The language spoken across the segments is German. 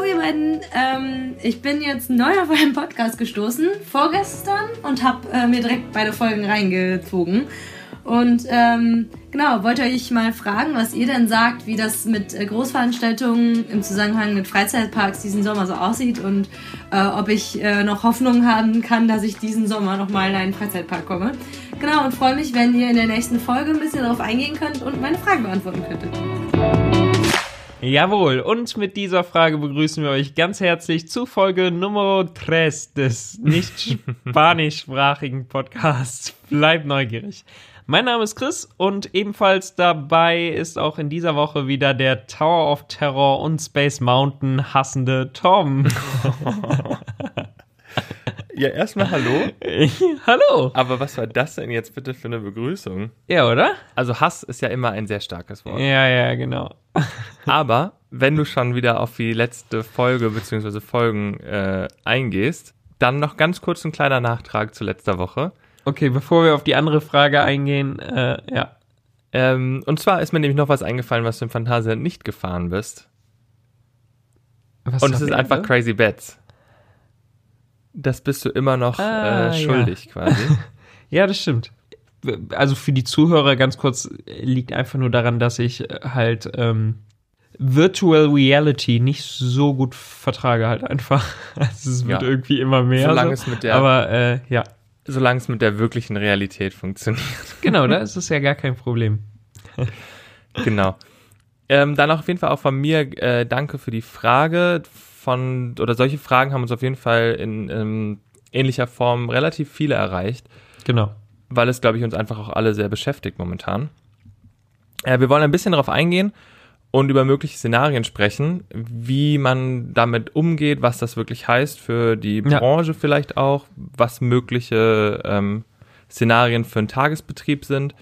hallo ihr beiden. Ähm, ich bin jetzt neu auf einen Podcast gestoßen, vorgestern, und habe äh, mir direkt beide Folgen reingezogen. Und ähm, genau, wollte euch mal fragen, was ihr denn sagt, wie das mit äh, Großveranstaltungen im Zusammenhang mit Freizeitparks diesen Sommer so aussieht und äh, ob ich äh, noch Hoffnung haben kann, dass ich diesen Sommer nochmal in einen Freizeitpark komme. Genau, und freue mich, wenn ihr in der nächsten Folge ein bisschen darauf eingehen könnt und meine Fragen beantworten könntet. Jawohl, und mit dieser Frage begrüßen wir euch ganz herzlich zu Folge Nummer 3 des nicht spanischsprachigen Podcasts. Bleibt neugierig. Mein Name ist Chris und ebenfalls dabei ist auch in dieser Woche wieder der Tower of Terror und Space Mountain hassende Tom. Ja, erstmal hallo. Hallo. Aber was war das denn jetzt bitte für eine Begrüßung? Ja, oder? Also Hass ist ja immer ein sehr starkes Wort. Ja, ja, genau. Aber wenn du schon wieder auf die letzte Folge bzw. Folgen äh, eingehst, dann noch ganz kurz ein kleiner Nachtrag zu letzter Woche. Okay, bevor wir auf die andere Frage eingehen, äh, ja. Ähm, und zwar ist mir nämlich noch was eingefallen, was du im Phantasialand nicht gefahren bist. Was und es ist einfach? Crazy Bets. Das bist du immer noch Ah, äh, schuldig quasi. Ja, das stimmt. Also für die Zuhörer ganz kurz liegt einfach nur daran, dass ich halt ähm, Virtual Reality nicht so gut vertrage halt einfach. Also es wird Ja. irgendwie immer mehr. Solange so. es mit der- Aber äh, ja, Solange es mit der wirklichen Realität funktioniert. genau, da ist es ja gar kein Problem. Genau. Ähm, dann auf jeden Fall auch von mir äh, danke für die Frage von oder solche Fragen haben uns auf jeden Fall in ähm, ähnlicher Form relativ viele erreicht, Genau. weil es glaube ich uns einfach auch alle sehr beschäftigt momentan. Äh, wir wollen ein bisschen darauf eingehen und über mögliche Szenarien sprechen, wie man damit umgeht, was das wirklich heißt für die Ja. Branche vielleicht auch, was mögliche ähm, Szenarien für einen Tagesbetrieb sind.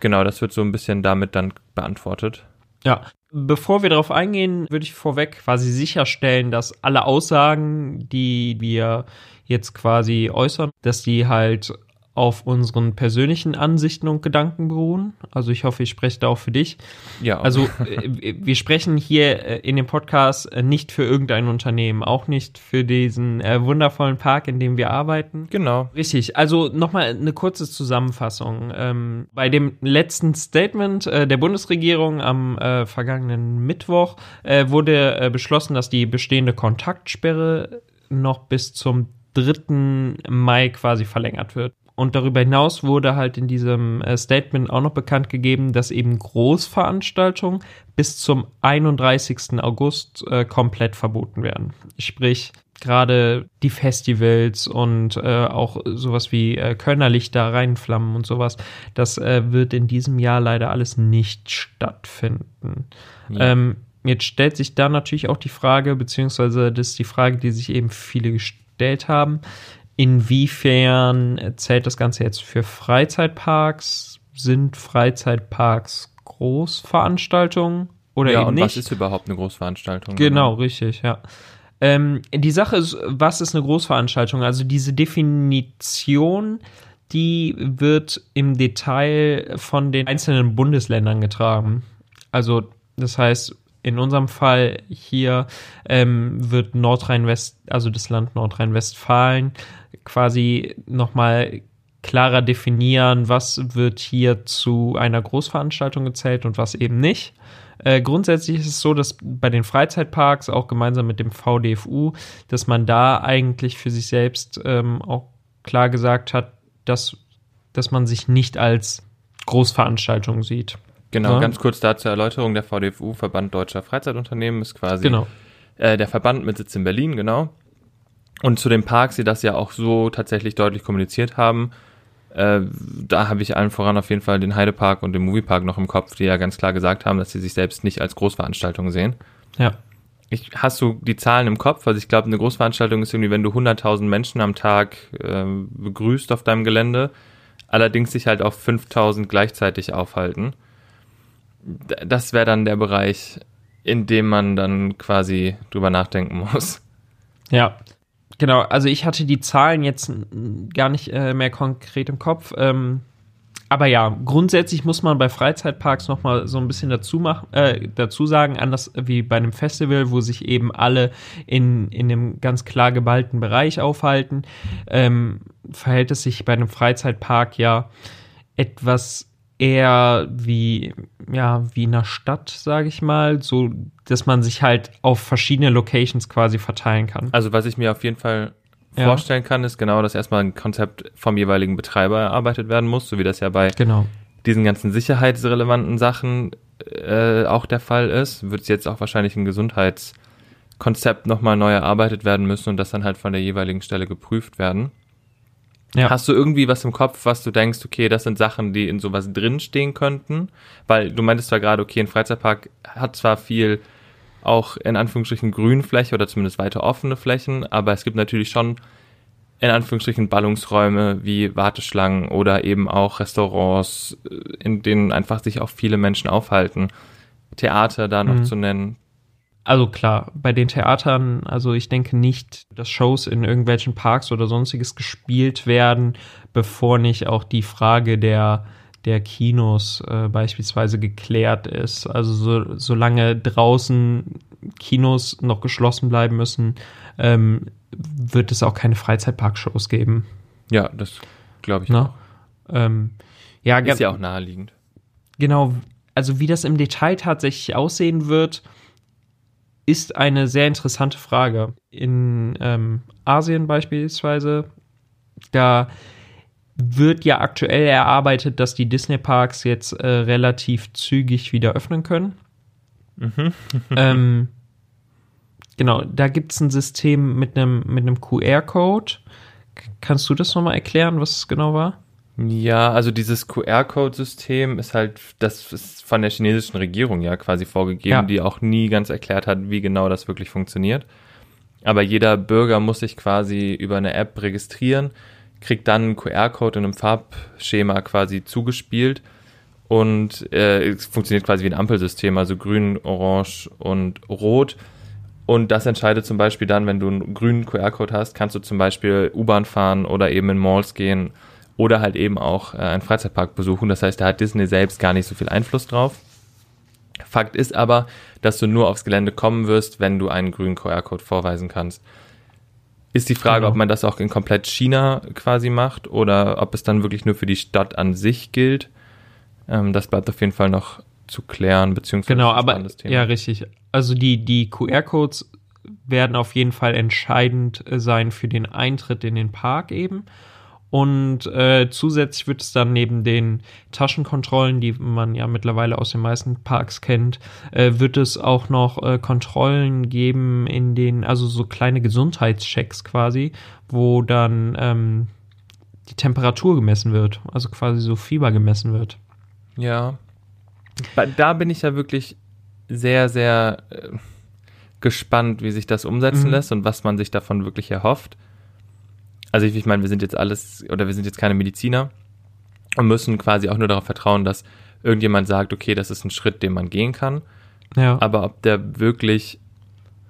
Genau, das wird so ein bisschen damit dann beantwortet. Ja. Bevor wir darauf eingehen, würde ich vorweg quasi sicherstellen, dass alle Aussagen, die wir jetzt quasi äußern, dass die halt auf unseren persönlichen Ansichten und Gedanken beruhen. Also ich hoffe, ich spreche da auch für dich. Ja, Also äh, wir sprechen hier äh, in dem Podcast äh, nicht für irgendein Unternehmen, auch nicht für diesen äh, wundervollen Park, in dem wir arbeiten. genau. Richtig, also nochmal eine kurze Zusammenfassung. Ähm, bei dem letzten Statement äh, der Bundesregierung am äh, vergangenen Mittwoch wurde beschlossen, dass die bestehende Kontaktsperre noch bis zum 3. Mai quasi verlängert wird. Und darüber hinaus wurde halt in diesem äh, Statement auch noch bekannt gegeben, dass eben Großveranstaltungen bis zum 31. August äh, komplett verboten werden. Sprich, gerade die Festivals und äh, auch sowas wie äh, Kölner Lichter, Rheinflammen und sowas, das äh, wird in diesem Jahr leider alles nicht stattfinden. Ja. Ähm, jetzt stellt sich da natürlich auch die Frage, beziehungsweise das ist die Frage, die sich eben viele gestellt haben, inwiefern zählt das Ganze jetzt für Freizeitparks? Sind Freizeitparks Großveranstaltungen oder ja, eben und nicht? was ist überhaupt eine Großveranstaltung? Genau, richtig, ja. Ähm, die Sache ist, was ist eine Großveranstaltung? Also diese Definition, die wird im Detail von den einzelnen Bundesländern getragen. Also das heißt, in unserem Fall hier ähm, wird Nordrhein-West, also das Land Nordrhein-Westfalen, quasi nochmal klarer definieren, was wird hier zu einer Großveranstaltung gezählt und was eben nicht. Äh, grundsätzlich ist es so, dass bei den Freizeitparks, auch gemeinsam mit dem VDFU, dass man da eigentlich für sich selbst ähm, auch klar gesagt hat, dass, dass man sich nicht als Großveranstaltung sieht. Genau, Ja. ganz kurz da zur Erläuterung. Der VDFU, Verband Deutscher Freizeitunternehmen, ist quasi Genau. äh, der Verband mit Sitz in Berlin, genau. Und zu den Parks, die das ja auch so tatsächlich deutlich kommuniziert haben, äh, da habe ich allen voran auf jeden Fall den Heidepark und den Moviepark noch im Kopf, die ja ganz klar gesagt haben, dass sie sich selbst nicht als Großveranstaltung sehen. Ja. Ich, hast du die Zahlen im Kopf? Also ich glaube, eine Großveranstaltung ist irgendwie, wenn du 100.000 Menschen am Tag äh, begrüßt auf deinem Gelände, allerdings sich halt auf 5.000 gleichzeitig aufhalten. Das wäre dann der Bereich, in dem man dann quasi drüber nachdenken muss. Ja, genau. Also ich hatte die Zahlen jetzt gar nicht äh, mehr konkret im Kopf. Ähm, aber ja, grundsätzlich muss man bei Freizeitparks noch mal so ein bisschen dazu machen, äh, dazu sagen, anders wie bei einem Festival, wo sich eben alle in, in einem ganz klar geballten Bereich aufhalten, ähm, verhält es sich bei einem Freizeitpark ja etwas eher wie ja wie in einer Stadt, sage ich mal, so dass man sich halt auf verschiedene Locations quasi verteilen kann. Also was ich mir auf jeden Fall ja. vorstellen kann, ist genau, dass erstmal ein Konzept vom jeweiligen Betreiber erarbeitet werden muss, so wie das ja bei genau. diesen ganzen sicherheitsrelevanten Sachen äh, auch der Fall ist, wird jetzt auch wahrscheinlich ein Gesundheitskonzept nochmal neu erarbeitet werden müssen und das dann halt von der jeweiligen Stelle geprüft werden. Ja. Hast du irgendwie was im Kopf, was du denkst, okay, das sind Sachen, die in sowas drinstehen könnten? Weil du meintest zwar gerade, okay, ein Freizeitpark hat zwar viel auch in Anführungsstrichen Grünfläche oder zumindest weiter offene Flächen, aber es gibt natürlich schon in Anführungsstrichen Ballungsräume wie Warteschlangen oder eben auch Restaurants, in denen einfach sich auch viele Menschen aufhalten. Theater da noch mhm. zu nennen. Also klar, bei den Theatern, also ich denke nicht, dass Shows in irgendwelchen Parks oder sonstiges gespielt werden, bevor nicht auch die Frage der der Kinos äh, beispielsweise geklärt ist. Also so, solange draußen Kinos noch geschlossen bleiben müssen, ähm, wird es auch keine Freizeitparkshows geben. Ja, das glaube ich ne? auch. Ähm, ja, ist ja auch naheliegend. Genau, also wie das im Detail tatsächlich aussehen wird, ist eine sehr interessante Frage. In ähm, Asien beispielsweise, da wird ja aktuell erarbeitet, dass die Disney-Parks jetzt äh, relativ zügig wieder öffnen können. Mhm. ähm, genau, da gibt es ein System mit einem mit QR-Code. Kannst du das nochmal erklären, was es genau war? Ja, also dieses QR-Code-System ist halt, das ist von der chinesischen Regierung ja quasi vorgegeben, ja. die auch nie ganz erklärt hat, wie genau das wirklich funktioniert. Aber jeder Bürger muss sich quasi über eine App registrieren kriegt dann einen QR-Code in einem Farbschema quasi zugespielt und äh, es funktioniert quasi wie ein Ampelsystem, also grün, orange und rot. Und das entscheidet zum Beispiel dann, wenn du einen grünen QR-Code hast, kannst du zum Beispiel U-Bahn fahren oder eben in Malls gehen oder halt eben auch äh, einen Freizeitpark besuchen. Das heißt, da hat Disney selbst gar nicht so viel Einfluss drauf. Fakt ist aber, dass du nur aufs Gelände kommen wirst, wenn du einen grünen QR-Code vorweisen kannst. Ist die Frage, genau. ob man das auch in komplett China quasi macht oder ob es dann wirklich nur für die Stadt an sich gilt. Ähm, das bleibt auf jeden Fall noch zu klären, beziehungsweise genau, aber ja richtig. Also die die QR-Codes werden auf jeden Fall entscheidend sein für den Eintritt in den Park eben. Und äh, zusätzlich wird es dann neben den Taschenkontrollen, die man ja mittlerweile aus den meisten Parks kennt, äh, wird es auch noch äh, Kontrollen geben in den, also so kleine Gesundheitschecks quasi, wo dann ähm, die Temperatur gemessen wird, also quasi so Fieber gemessen wird. Ja. Da bin ich ja wirklich sehr, sehr äh, gespannt, wie sich das umsetzen mhm. lässt und was man sich davon wirklich erhofft also ich, ich meine, wir sind jetzt alles, oder wir sind jetzt keine Mediziner und müssen quasi auch nur darauf vertrauen, dass irgendjemand sagt, okay, das ist ein Schritt, den man gehen kann. Ja. Aber ob der wirklich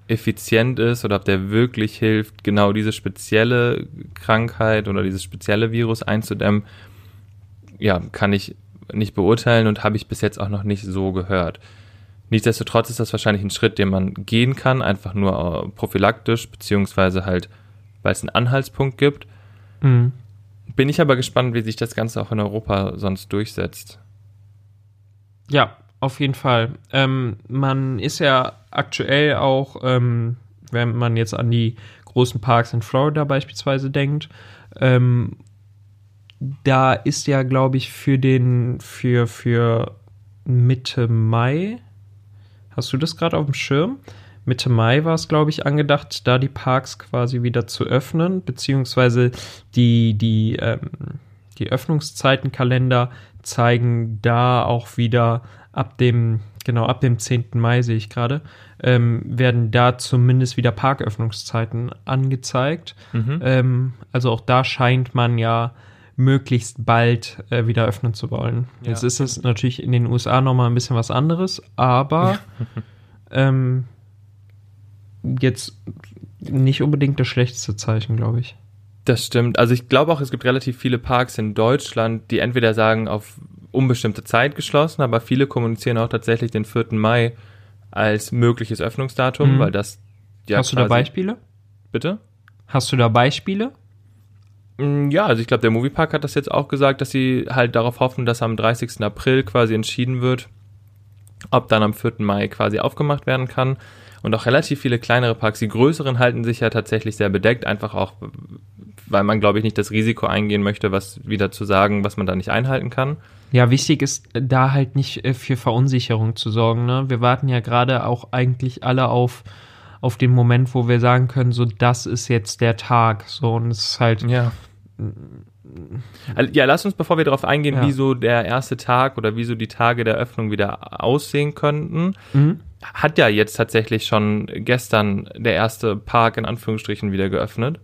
effizient ist oder ob der wirklich hilft, genau diese spezielle Krankheit oder dieses spezielle Virus einzudämmen, ja, kann ich nicht beurteilen und habe ich bis jetzt auch noch nicht so gehört. Nichtsdestotrotz ist das wahrscheinlich ein Schritt, den man gehen kann, einfach nur äh, prophylaktisch, beziehungsweise halt weil es einen Anhaltspunkt gibt. Mhm. Bin ich aber gespannt, wie sich das Ganze auch in Europa sonst durchsetzt. Ja, auf jeden Fall. Ähm, man ist ja aktuell auch, ähm, wenn man jetzt an die großen Parks in Florida beispielsweise denkt, ähm, da ist ja, glaube ich, für den, für, für Mitte Mai, hast du das gerade auf dem Schirm? Mitte Mai war es, glaube ich, angedacht, da die Parks quasi wieder zu öffnen, beziehungsweise die, die, ähm, die Öffnungszeitenkalender zeigen da auch wieder ab dem, genau, ab dem 10. Mai sehe ich gerade, ähm, werden da zumindest wieder Parköffnungszeiten angezeigt. Mhm. Ähm, also auch da scheint man ja möglichst bald äh, wieder öffnen zu wollen. Ja. Jetzt ist es natürlich in den USA nochmal ein bisschen was anderes, aber ähm, jetzt nicht unbedingt das schlechteste Zeichen, glaube ich. Das stimmt. Also ich glaube auch, es gibt relativ viele Parks in Deutschland, die entweder sagen auf unbestimmte Zeit geschlossen, aber viele kommunizieren auch tatsächlich den 4. Mai als mögliches Öffnungsdatum, Mhm. weil das ja Hast du da Beispiele? Bitte? Hast du da Beispiele? Mm, Ja, also ich glaube, der Moviepark hat das jetzt auch gesagt, dass sie halt darauf hoffen, dass am 30. April quasi entschieden wird, ob dann am 4. Mai quasi aufgemacht werden kann. Und auch relativ viele kleinere Parks, die größeren halten sich ja tatsächlich sehr bedeckt, einfach auch, weil man, glaube ich, nicht das Risiko eingehen möchte, was wieder zu sagen, was man da nicht einhalten kann. Ja, wichtig ist da halt nicht äh, für Verunsicherung zu sorgen. Ne? Wir warten ja gerade auch eigentlich alle auf, auf den Moment, wo wir sagen können, so das ist jetzt der Tag. So und es ist halt Ja. Also, Ja, lass uns, bevor wir darauf eingehen, Ja. wie so der erste Tag oder wie so die Tage der Öffnung wieder aussehen könnten, Mhm. Hat ja jetzt tatsächlich schon gestern der erste Park in Anführungsstrichen wieder geöffnet,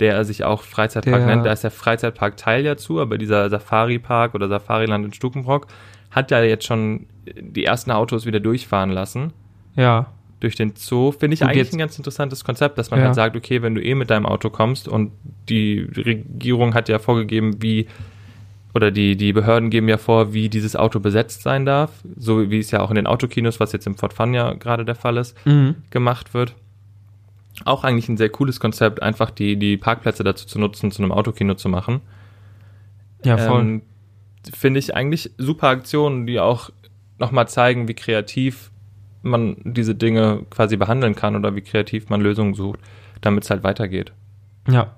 der sich auch Freizeitpark Der- nennt. Da ist der Freizeitpark Teil ja zu, aber dieser Safari-Park oder Safariland in Stukenbrock hat ja jetzt schon die ersten Autos wieder durchfahren lassen ja. durch den Zoo. Finde ich Gut, eigentlich ein ganz interessantes Konzept, dass man Ja. halt sagt, okay, wenn du eh mit deinem Auto kommst und die Regierung hat ja vorgegeben, wie oder die, die Behörden geben ja vor, wie dieses Auto besetzt sein darf, so wie es ja auch in den Autokinos, was jetzt im Fort Fun ja gerade der Fall ist, Mhm. gemacht wird. Auch eigentlich ein sehr cooles Konzept, einfach die, die Parkplätze dazu zu nutzen, zu einem Autokino zu machen. Ja, voll. Ähm, Finde ich eigentlich super Aktionen, die auch nochmal zeigen, wie kreativ man diese Dinge quasi behandeln kann oder wie kreativ man Lösungen sucht, damit es halt weitergeht. ja.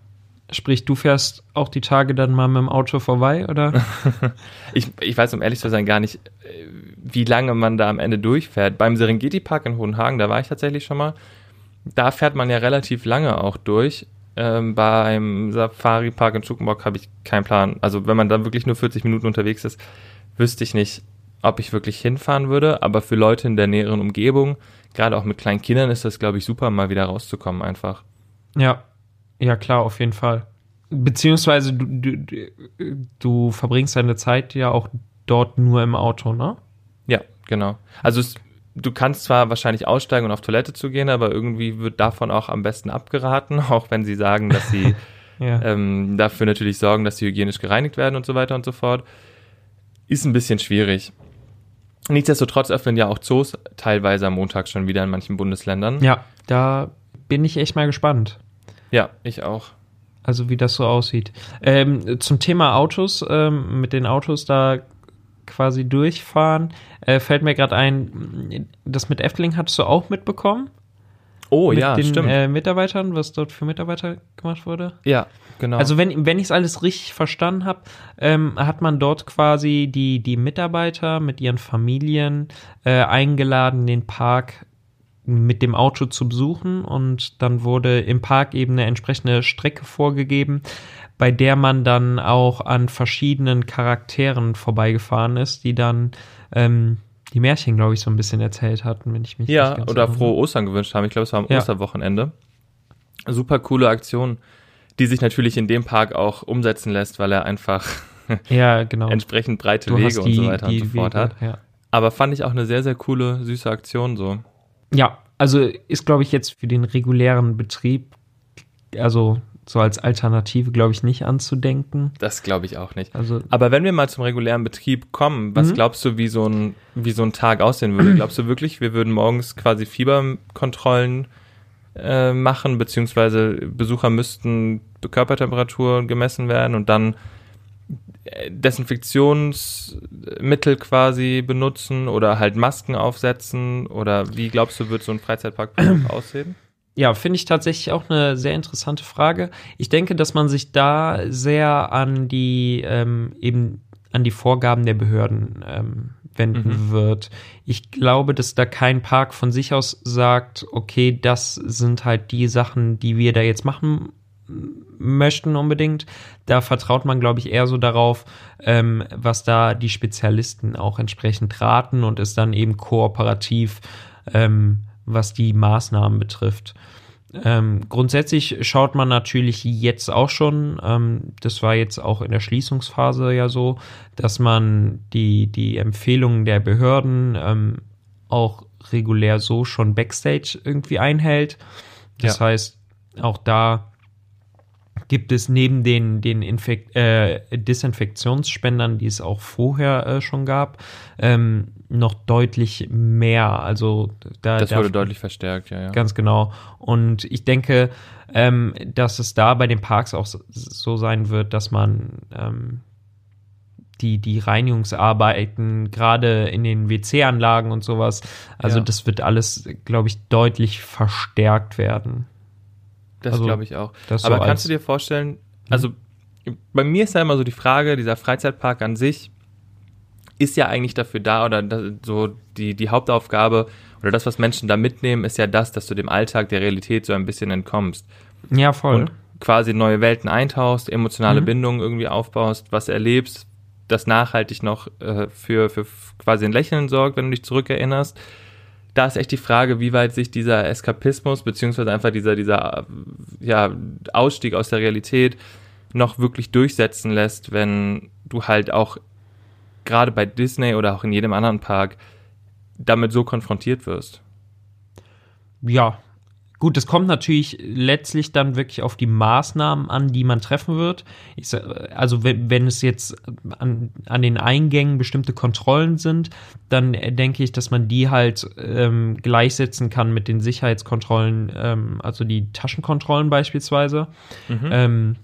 Sprich, du fährst auch die Tage dann mal mit dem Auto vorbei, oder? Ich, ich weiß, um ehrlich zu sein, gar nicht, äh, wie lange man da am Ende durchfährt. Beim Serengeti Park in Hohenhagen, da war ich tatsächlich schon mal, da fährt man ja relativ lange auch durch. Ähm, beim Safari Park in Schukenbock habe ich keinen Plan. Also wenn man da wirklich nur 40 Minuten unterwegs ist, wüsste ich nicht, ob ich wirklich hinfahren würde. Aber für Leute in der näheren Umgebung, gerade auch mit kleinen Kindern, ist das, glaube ich, super, mal wieder rauszukommen einfach. Ja, ja klar, auf jeden Fall. Beziehungsweise du, du, du- verbringst deine Zeit ja auch dort nur im Auto, ne? Ja, genau. Also es, du kannst zwar wahrscheinlich aussteigen und auf Toilette zu gehen, aber irgendwie wird davon auch am besten abgeraten, auch wenn sie sagen, dass sie Ja. ähm, dafür natürlich sorgen, dass sie hygienisch gereinigt werden und so weiter und so fort. Ist ein bisschen schwierig. Nichtsdestotrotz öffnen ja auch Zoos teilweise am Montag schon wieder in manchen Bundesländern. ja, da bin ich echt mal gespannt. Ja, ich auch. Also wie das so aussieht. Ähm, zum Thema Autos, ähm, mit den Autos da quasi durchfahren, äh, fällt mir gerade ein, das mit Efteling hattest du auch mitbekommen? Oh mit ja, den stimmt. Äh, Mitarbeitern, was dort für Mitarbeiter gemacht wurde? ja, genau. Also wenn, wenn ich es alles richtig verstanden habe, ähm, hat man dort quasi die, die Mitarbeiter mit ihren Familien äh, eingeladen, den Park mit dem Auto zu besuchen und dann wurde im Park eben eine entsprechende Strecke vorgegeben, bei der man dann auch an verschiedenen Charakteren vorbeigefahren ist, die dann ähm, die Märchen, glaube ich, so ein bisschen erzählt hatten, wenn ich mich Ja, nicht ganz oder erinnere. frohe Ostern gewünscht haben. Ich glaube, es war am Ja. Osterwochenende. Super coole Aktion, die sich natürlich in dem Park auch umsetzen lässt, weil er einfach Ja, genau. entsprechend breite Du Wege hast und so weiter und so fort Wege, hat. Ja. Aber fand ich auch eine sehr, sehr coole, süße Aktion so. Ja, also ist, glaube ich, jetzt für den regulären Betrieb, also so als Alternative, glaube ich, nicht anzudenken. Das glaube ich auch nicht. Also, Aber wenn wir mal zum regulären Betrieb kommen, was Mhm. glaubst du, wie so ein, wie so ein Tag aussehen würde? Glaubst du wirklich, wir würden morgens quasi Fieberkontrollen äh, machen, beziehungsweise Besucher müssten Körpertemperatur gemessen werden und dann Desinfektionsmittel quasi benutzen oder halt Masken aufsetzen? Oder wie glaubst du, wird so ein Freizeitpark aussehen? ja, finde ich tatsächlich auch eine sehr interessante Frage. Ich denke, dass man sich da sehr an die ähm, eben an die Vorgaben der Behörden ähm, wenden Mhm. wird. Ich glaube, dass da kein Park von sich aus sagt, okay, das sind halt die Sachen, die wir da jetzt machen möchten unbedingt. Da vertraut man, glaube ich, eher so darauf, ähm, was da die Spezialisten auch entsprechend raten und ist dann eben kooperativ, ähm, was die Maßnahmen betrifft. Ähm, grundsätzlich schaut man natürlich jetzt auch schon, ähm, das war jetzt auch in der Schließungsphase ja so, dass man die, die Empfehlungen der Behörden ähm, auch regulär so schon backstage irgendwie einhält. Das Ja. heißt, auch da gibt es neben den, den Infekt, äh, Desinfektionsspendern, die es auch vorher äh, schon gab, ähm, noch deutlich mehr. Also da, Das da, wurde deutlich verstärkt, ja, ja. Ganz genau. Und ich denke, ähm, dass es da bei den Parks auch so, so sein wird, dass man ähm, die, die Reinigungsarbeiten, gerade in den WC-Anlagen und sowas, also Ja. das wird alles, glaube ich, deutlich verstärkt werden. Das Also, glaube ich auch. Aber so kannst du dir vorstellen, also bei mir ist ja immer so die Frage, dieser Freizeitpark an sich ist ja eigentlich dafür da oder so die, die Hauptaufgabe oder das, was Menschen da mitnehmen, ist ja das, dass du dem Alltag der Realität so ein bisschen entkommst Ja, voll. und quasi neue Welten eintauchst, emotionale Mhm. Bindungen irgendwie aufbaust, was erlebst, das nachhaltig noch äh, für, für quasi ein Lächeln sorgt, wenn du dich zurückerinnerst. Da ist echt die Frage, wie weit sich dieser Eskapismus, beziehungsweise einfach dieser, dieser äh, ja, Ausstieg aus der Realität noch wirklich durchsetzen lässt, wenn du halt auch gerade bei Disney oder auch in jedem anderen Park damit so konfrontiert wirst. Ja. Gut, es kommt natürlich letztlich dann wirklich auf die Maßnahmen an, die man treffen wird. Ich, sag, also wenn, wenn es jetzt an, an den Eingängen bestimmte Kontrollen sind, dann denke ich, dass man die halt ähm, gleichsetzen kann mit den Sicherheitskontrollen, ähm, also die Taschenkontrollen beispielsweise. Ähm,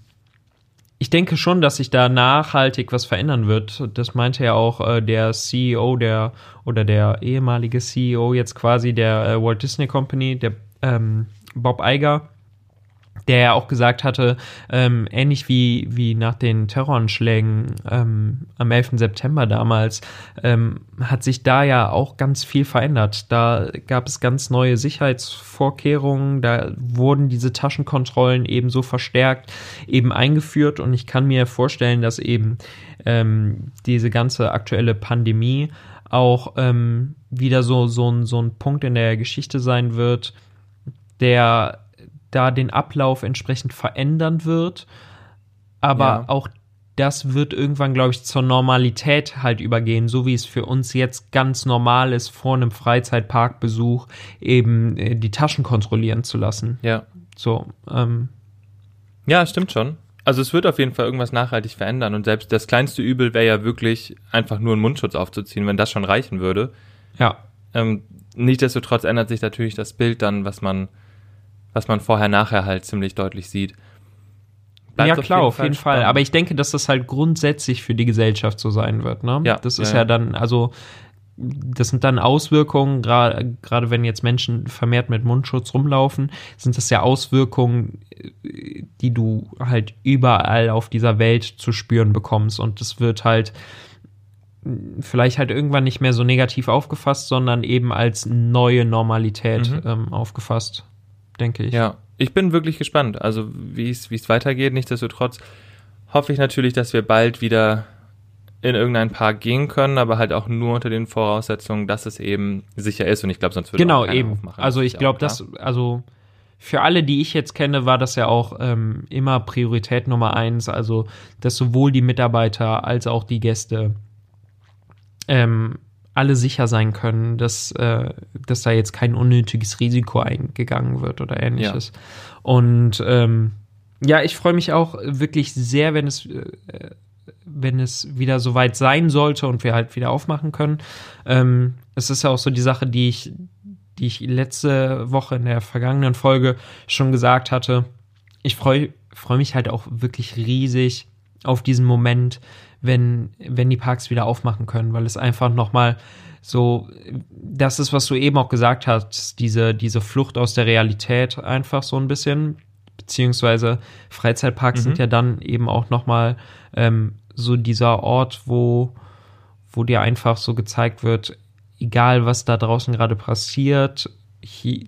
ich denke schon, dass sich da nachhaltig was verändern wird. Das meinte ja auch äh, der CEO der oder der ehemalige CEO jetzt quasi der äh, Walt Disney Company, der ähm, Bob Iger, der ja auch gesagt hatte, ähm, ähnlich wie, wie nach den Terroranschlägen ähm, am 11. September damals, ähm, hat sich da ja auch ganz viel verändert. Da gab es ganz neue Sicherheitsvorkehrungen, da wurden diese Taschenkontrollen eben so verstärkt eben eingeführt und ich kann mir vorstellen, dass eben ähm, diese ganze aktuelle Pandemie auch ähm, wieder so, so, ein, so ein Punkt in der Geschichte sein wird, der da den Ablauf entsprechend verändern wird. Aber Ja. auch das wird irgendwann, glaube ich, zur Normalität halt übergehen, so wie es für uns jetzt ganz normal ist, vor einem Freizeitparkbesuch eben äh, die Taschen kontrollieren zu lassen. Ja. So, ähm, Ja, stimmt schon. Also es wird auf jeden Fall irgendwas nachhaltig verändern und selbst das kleinste Übel wäre ja wirklich einfach nur einen Mundschutz aufzuziehen, wenn das schon reichen würde. ja, Ähm, nichtsdestotrotz ändert sich natürlich das Bild dann, was man, was man vorher nachher halt ziemlich deutlich sieht. Bleibt ja, klar, auf jeden Fall. spannend. Aber ich denke, dass das halt grundsätzlich für die Gesellschaft so sein wird. Ne? Ja, das ist ja, ja, dann, also das sind dann Auswirkungen, gra- gerade wenn jetzt Menschen vermehrt mit Mundschutz rumlaufen, sind das ja Auswirkungen, äh, die du halt überall auf dieser Welt zu spüren bekommst. Und das wird halt mh, vielleicht halt irgendwann nicht mehr so negativ aufgefasst, sondern eben als neue Normalität Mhm. ähm, aufgefasst, denke ich. Ja, ich bin wirklich gespannt, also wie es wie es weitergeht. Nichtsdestotrotz hoffe ich natürlich, dass wir bald wieder in irgendeinen Park gehen können, aber halt auch nur unter den Voraussetzungen, dass es eben sicher ist. Und ich glaube, sonst würde Genau, auch keiner eben. aufmachen. Also ich glaube, das, also für alle, die ich jetzt kenne, war das ja auch ähm, immer Priorität Nummer eins. Also, dass sowohl die Mitarbeiter als auch die Gäste ähm, alle sicher sein können, dass, äh, dass da jetzt kein unnötiges Risiko eingegangen wird oder ähnliches. Und ähm, ja, ich freue mich auch wirklich sehr, wenn es, äh, wenn es wieder soweit sein sollte und wir halt wieder aufmachen können. Ähm, es ist ja auch so die Sache, die ich, die ich letzte Woche in der vergangenen Folge schon gesagt hatte. Ich freue freu mich halt auch wirklich riesig auf diesen Moment, wenn, wenn die Parks wieder aufmachen können, weil es einfach nochmal so, das ist, was du eben auch gesagt hast, diese, diese Flucht aus der Realität einfach so ein bisschen, beziehungsweise Freizeitparks Mhm. sind ja dann eben auch nochmal ähm, so dieser Ort, wo, wo dir einfach so gezeigt wird, egal was da draußen gerade passiert, hi-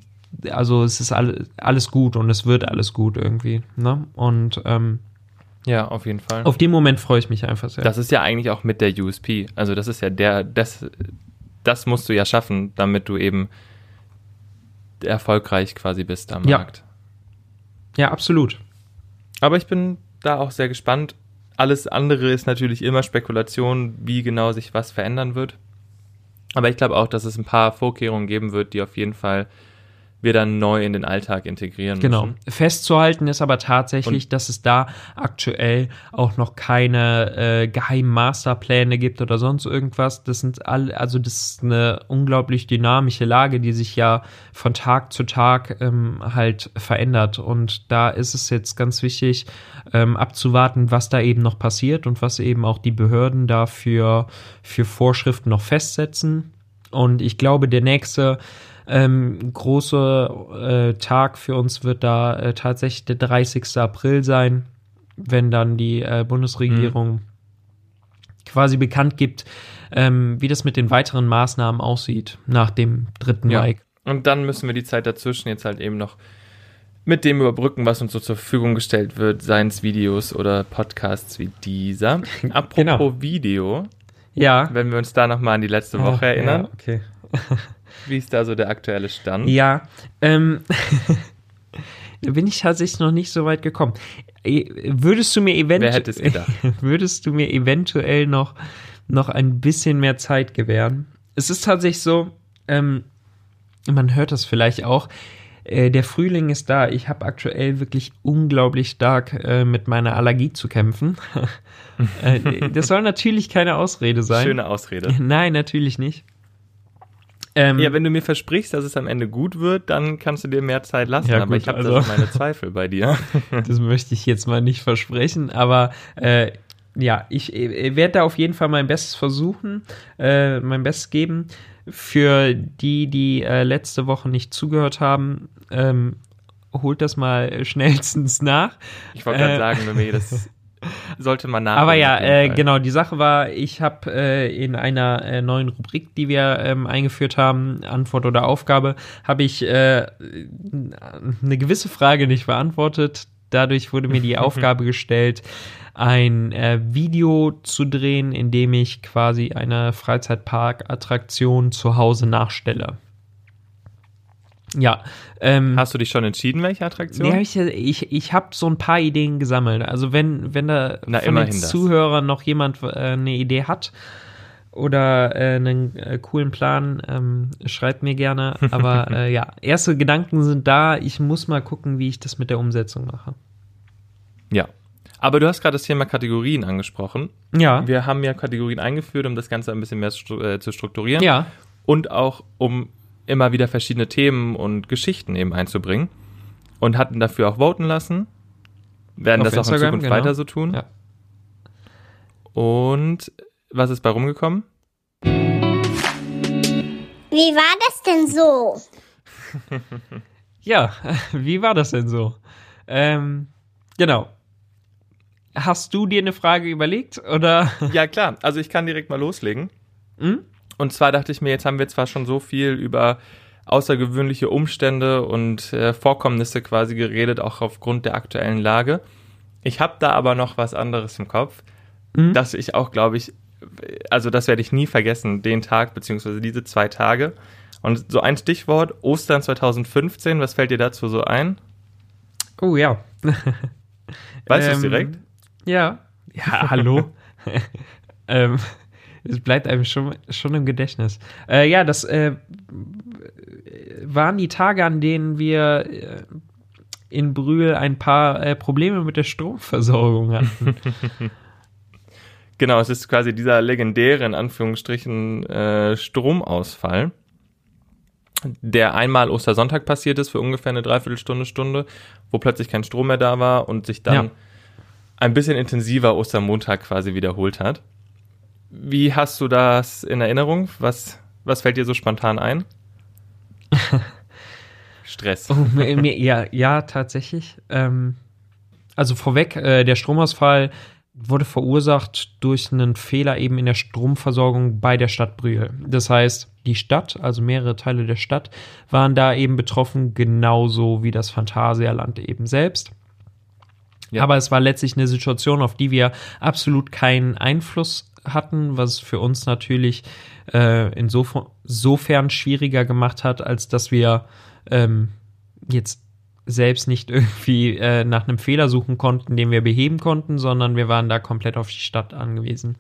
also es ist alle, alles gut und es wird alles gut irgendwie. Ne? Und ähm, Ja, auf jeden Fall. auf den Moment freue ich mich einfach sehr. Das ist ja eigentlich auch mit der USP. Also das ist ja der, das, das musst du ja schaffen, damit du eben erfolgreich quasi bist am Ja. Markt. ja, absolut. Aber ich bin da auch sehr gespannt. Alles andere ist natürlich immer Spekulation, wie genau sich was verändern wird. Aber ich glaube auch, dass es ein paar Vorkehrungen geben wird, die auf jeden Fall wir dann neu in den Alltag integrieren Genau. müssen. Festzuhalten ist aber tatsächlich, dass es da aktuell auch noch keine äh, geheimen Masterpläne gibt oder sonst irgendwas. Das sind alle, also das ist eine unglaublich dynamische Lage, die sich ja von Tag zu Tag ähm, halt verändert. Und da ist es jetzt ganz wichtig, ähm, abzuwarten, was da eben noch passiert und was eben auch die Behörden dafür für Vorschriften noch festsetzen. Und ich glaube, der nächste ähm, große äh, Tag für uns wird da äh, tatsächlich der 30. April sein, wenn dann die äh, Bundesregierung quasi bekannt gibt, ähm, wie das mit den weiteren Maßnahmen aussieht nach dem dritten Ja. Mai. Und dann müssen wir die Zeit dazwischen jetzt halt eben noch mit dem überbrücken, was uns so zur Verfügung gestellt wird, seien es Videos oder Podcasts wie dieser. Apropos Genau. Video, Ja. wenn wir uns da nochmal an die letzte Woche erinnern, Ja, okay. wie ist da so der aktuelle Stand? Ja, ähm, da bin ich tatsächlich noch nicht so weit gekommen. Eh, Würdest du mir eventuell, würdest du mir eventuell noch, noch ein bisschen mehr Zeit gewähren? Es ist tatsächlich so, ähm, man hört das vielleicht auch, äh, der Frühling ist da. Ich habe aktuell wirklich unglaublich stark äh, mit meiner Allergie zu kämpfen. äh, das soll natürlich keine Ausrede sein. Schöne Ausrede. Nein, natürlich nicht. Ähm, Ja, wenn du mir versprichst, dass es am Ende gut wird, dann kannst du dir mehr Zeit lassen. Ja, aber gut, ich habe also- meine Zweifel bei dir. Das möchte ich jetzt mal nicht versprechen, aber äh, ja, ich, äh, werde da auf jeden Fall mein Bestes versuchen, äh, mein Bestes geben. Für die, die äh, letzte Woche nicht zugehört haben, ähm, holt das mal schnellstens nach. Ich wollte gerade Äh. sagen, wenn wir das sollte man nach. Aber ja, äh, genau, die Sache war, ich habe äh, in einer äh, neuen Rubrik, die wir ähm, eingeführt haben, Antwort oder Aufgabe, habe ich äh, eine gewisse Frage nicht beantwortet. Dadurch wurde mir die Aufgabe gestellt, ein äh, Video zu drehen, in dem ich quasi eine Freizeitpark-Attraktion zu Hause nachstelle. Ja, ähm, Hast du dich schon entschieden, welche Attraktion? Nee, hab ich ich, ich habe so ein paar Ideen gesammelt. Also wenn, wenn da Na, von den. Zuhörern noch jemand äh, eine Idee hat oder äh, einen äh, coolen Plan, ähm, schreibt mir gerne. Aber äh, ja, erste Gedanken sind da. Ich muss mal gucken, wie ich das mit der Umsetzung mache. Ja. Aber du hast gerade das Thema Kategorien angesprochen. Ja. Wir haben ja Kategorien eingeführt, um das Ganze ein bisschen mehr stru äh, zu strukturieren. Ja. Und auch, um immer wieder verschiedene Themen und Geschichten eben einzubringen. Und hatten dafür auch voten lassen. Werden Auf das auch in Instagram, Zukunft genau. weiter so tun. Ja. Und was ist bei rumgekommen? Wie war das denn so? Ja, wie war das denn so? Ähm, genau. Hast du dir eine Frage überlegt oder? Ja, klar. Also ich kann direkt mal loslegen. Hm? Und zwar dachte ich mir, jetzt haben wir zwar schon so viel über außergewöhnliche Umstände und äh, Vorkommnisse quasi geredet, auch aufgrund der aktuellen Lage. Ich habe da aber noch was anderes im Kopf, Mhm. dass ich auch, glaube ich, also das werde ich nie vergessen, den Tag beziehungsweise diese zwei Tage. Und so ein Stichwort, Ostern 2015, was fällt dir dazu so ein? Oh ja. Weißt du es Ähm, direkt? Ja. Ja, hallo. ähm, es bleibt einem schon, schon im Gedächtnis. Äh, ja, das äh, waren die Tage, an denen wir äh, in Brühl ein paar äh, Probleme mit der Stromversorgung hatten. Genau, es ist quasi dieser legendäre, in Anführungsstrichen, äh, Stromausfall, der einmal Ostersonntag passiert ist für ungefähr eine Dreiviertelstunde, Stunde, wo plötzlich kein Strom mehr da war und sich dann Ja. ein bisschen intensiver Ostermontag quasi wiederholt hat. Wie hast du das in Erinnerung? Was, was fällt dir so spontan ein? Stress. Oh, mir, mir, ja, ja, tatsächlich. Ähm, also vorweg, äh, der Stromausfall wurde verursacht durch einen Fehler eben in der Stromversorgung bei der Stadt Brühl. Das heißt, die Stadt, also mehrere Teile der Stadt, waren da eben betroffen, genauso wie das Phantasialand eben selbst. Ja. Aber es war letztlich eine Situation, auf die wir absolut keinen Einfluss hatten, was für uns natürlich äh, insofern, schwieriger gemacht hat, als dass wir ähm, jetzt selbst nicht irgendwie äh, nach einem Fehler suchen konnten, den wir beheben konnten, sondern wir waren da komplett auf die Stadt angewiesen.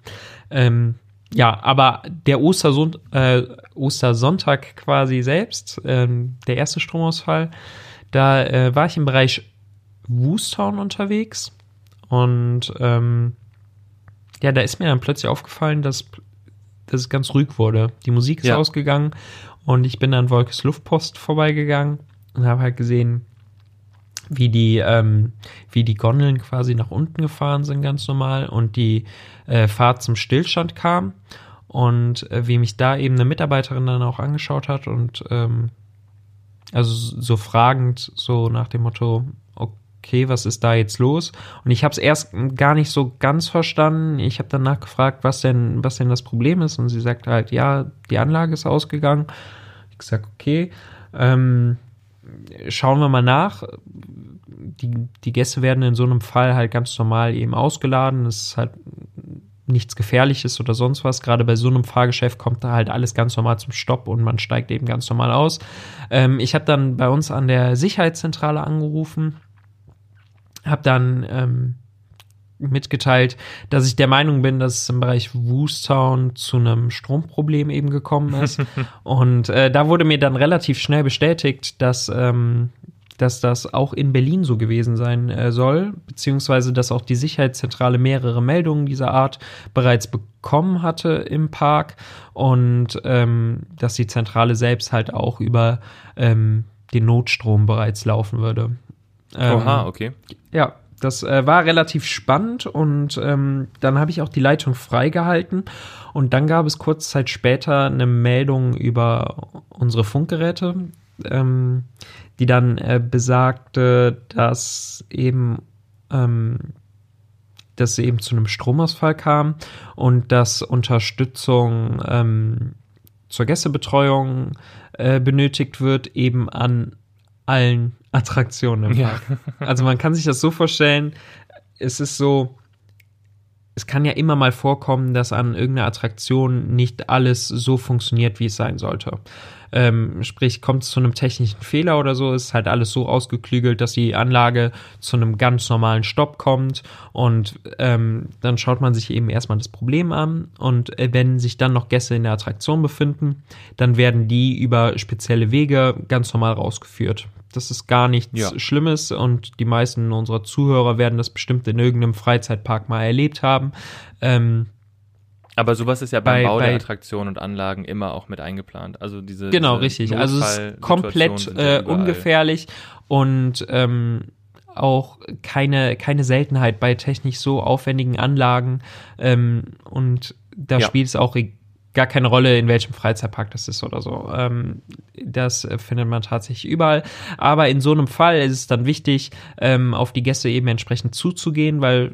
Ähm, ja, aber der Osterson äh, Ostersonntag quasi selbst, ähm, der erste Stromausfall, da äh, war ich im Bereich Woostown unterwegs und ähm, ja, da ist mir dann plötzlich aufgefallen, dass, dass es ganz ruhig wurde. Die Musik ist Ja. ausgegangen und ich bin an Wolkes Luftpost vorbeigegangen und habe halt gesehen, wie die, ähm, wie die Gondeln quasi nach unten gefahren sind, ganz normal, und die äh, Fahrt zum Stillstand kam. Und äh, wie mich da eben eine Mitarbeiterin dann auch angeschaut hat und ähm, also so fragend, so nach dem Motto, okay, was ist da jetzt los? Und ich habe es erst gar nicht so ganz verstanden. Ich habe dann nachgefragt, was denn, was denn das Problem ist. Und sie sagt halt, ja, die Anlage ist ausgegangen. Ich gesagt, okay, ähm, schauen wir mal nach. Die, die Gäste werden in so einem Fall halt ganz normal eben ausgeladen. Es ist halt nichts Gefährliches oder sonst was. Gerade bei so einem Fahrgeschäft kommt da halt alles ganz normal zum Stopp und man steigt eben ganz normal aus. Ähm, ich habe dann bei uns an der Sicherheitszentrale angerufen, habe dann ähm, mitgeteilt, dass ich der Meinung bin, dass es im Bereich Woostown zu einem Stromproblem eben gekommen ist. und äh, da wurde mir dann relativ schnell bestätigt, dass ähm, dass das auch in Berlin so gewesen sein äh, soll, beziehungsweise dass auch die Sicherheitszentrale mehrere Meldungen dieser Art bereits bekommen hatte im Park und ähm, dass die Zentrale selbst halt auch über ähm, den Notstrom bereits laufen würde. Ähm, Oha, okay. ja, das äh, war relativ spannend und ähm, dann habe ich auch die Leitung freigehalten und dann gab es kurz Zeit später eine Meldung über unsere Funkgeräte, ähm, die dann äh, besagte, dass eben ähm, dass es eben zu einem Stromausfall kam und dass Unterstützung ähm, zur Gästebetreuung äh, benötigt wird, eben an allen Attraktionen im Ja. Park. Also man kann sich das so vorstellen, es ist so, es kann ja immer mal vorkommen, dass an irgendeiner Attraktion nicht alles so funktioniert, wie es sein sollte. Ähm, sprich, kommt es zu einem technischen Fehler oder so, ist halt alles so ausgeklügelt, dass die Anlage zu einem ganz normalen Stopp kommt und ähm, dann schaut man sich eben erstmal das Problem an und äh, wenn sich dann noch Gäste in der Attraktion befinden, dann werden die über spezielle Wege ganz normal rausgeführt. Das ist gar nichts Ja. Schlimmes und die meisten unserer Zuhörer werden das bestimmt in irgendeinem Freizeitpark mal erlebt haben. Ähm, Aber sowas ist ja beim Bei- Bau bei- der Attraktionen und Anlagen immer auch mit eingeplant. Also diese Genau, diese richtig. Also es ist komplett äh, ungefährlich und ähm, auch keine, keine Seltenheit bei technisch so aufwendigen Anlagen. Ähm, und da Ja. spielt es auch e- gar keine Rolle, in welchem Freizeitpark das ist oder so. Ähm, das findet man tatsächlich überall. Aber in so einem Fall ist es dann wichtig, ähm, auf die Gäste eben entsprechend zuzugehen, weil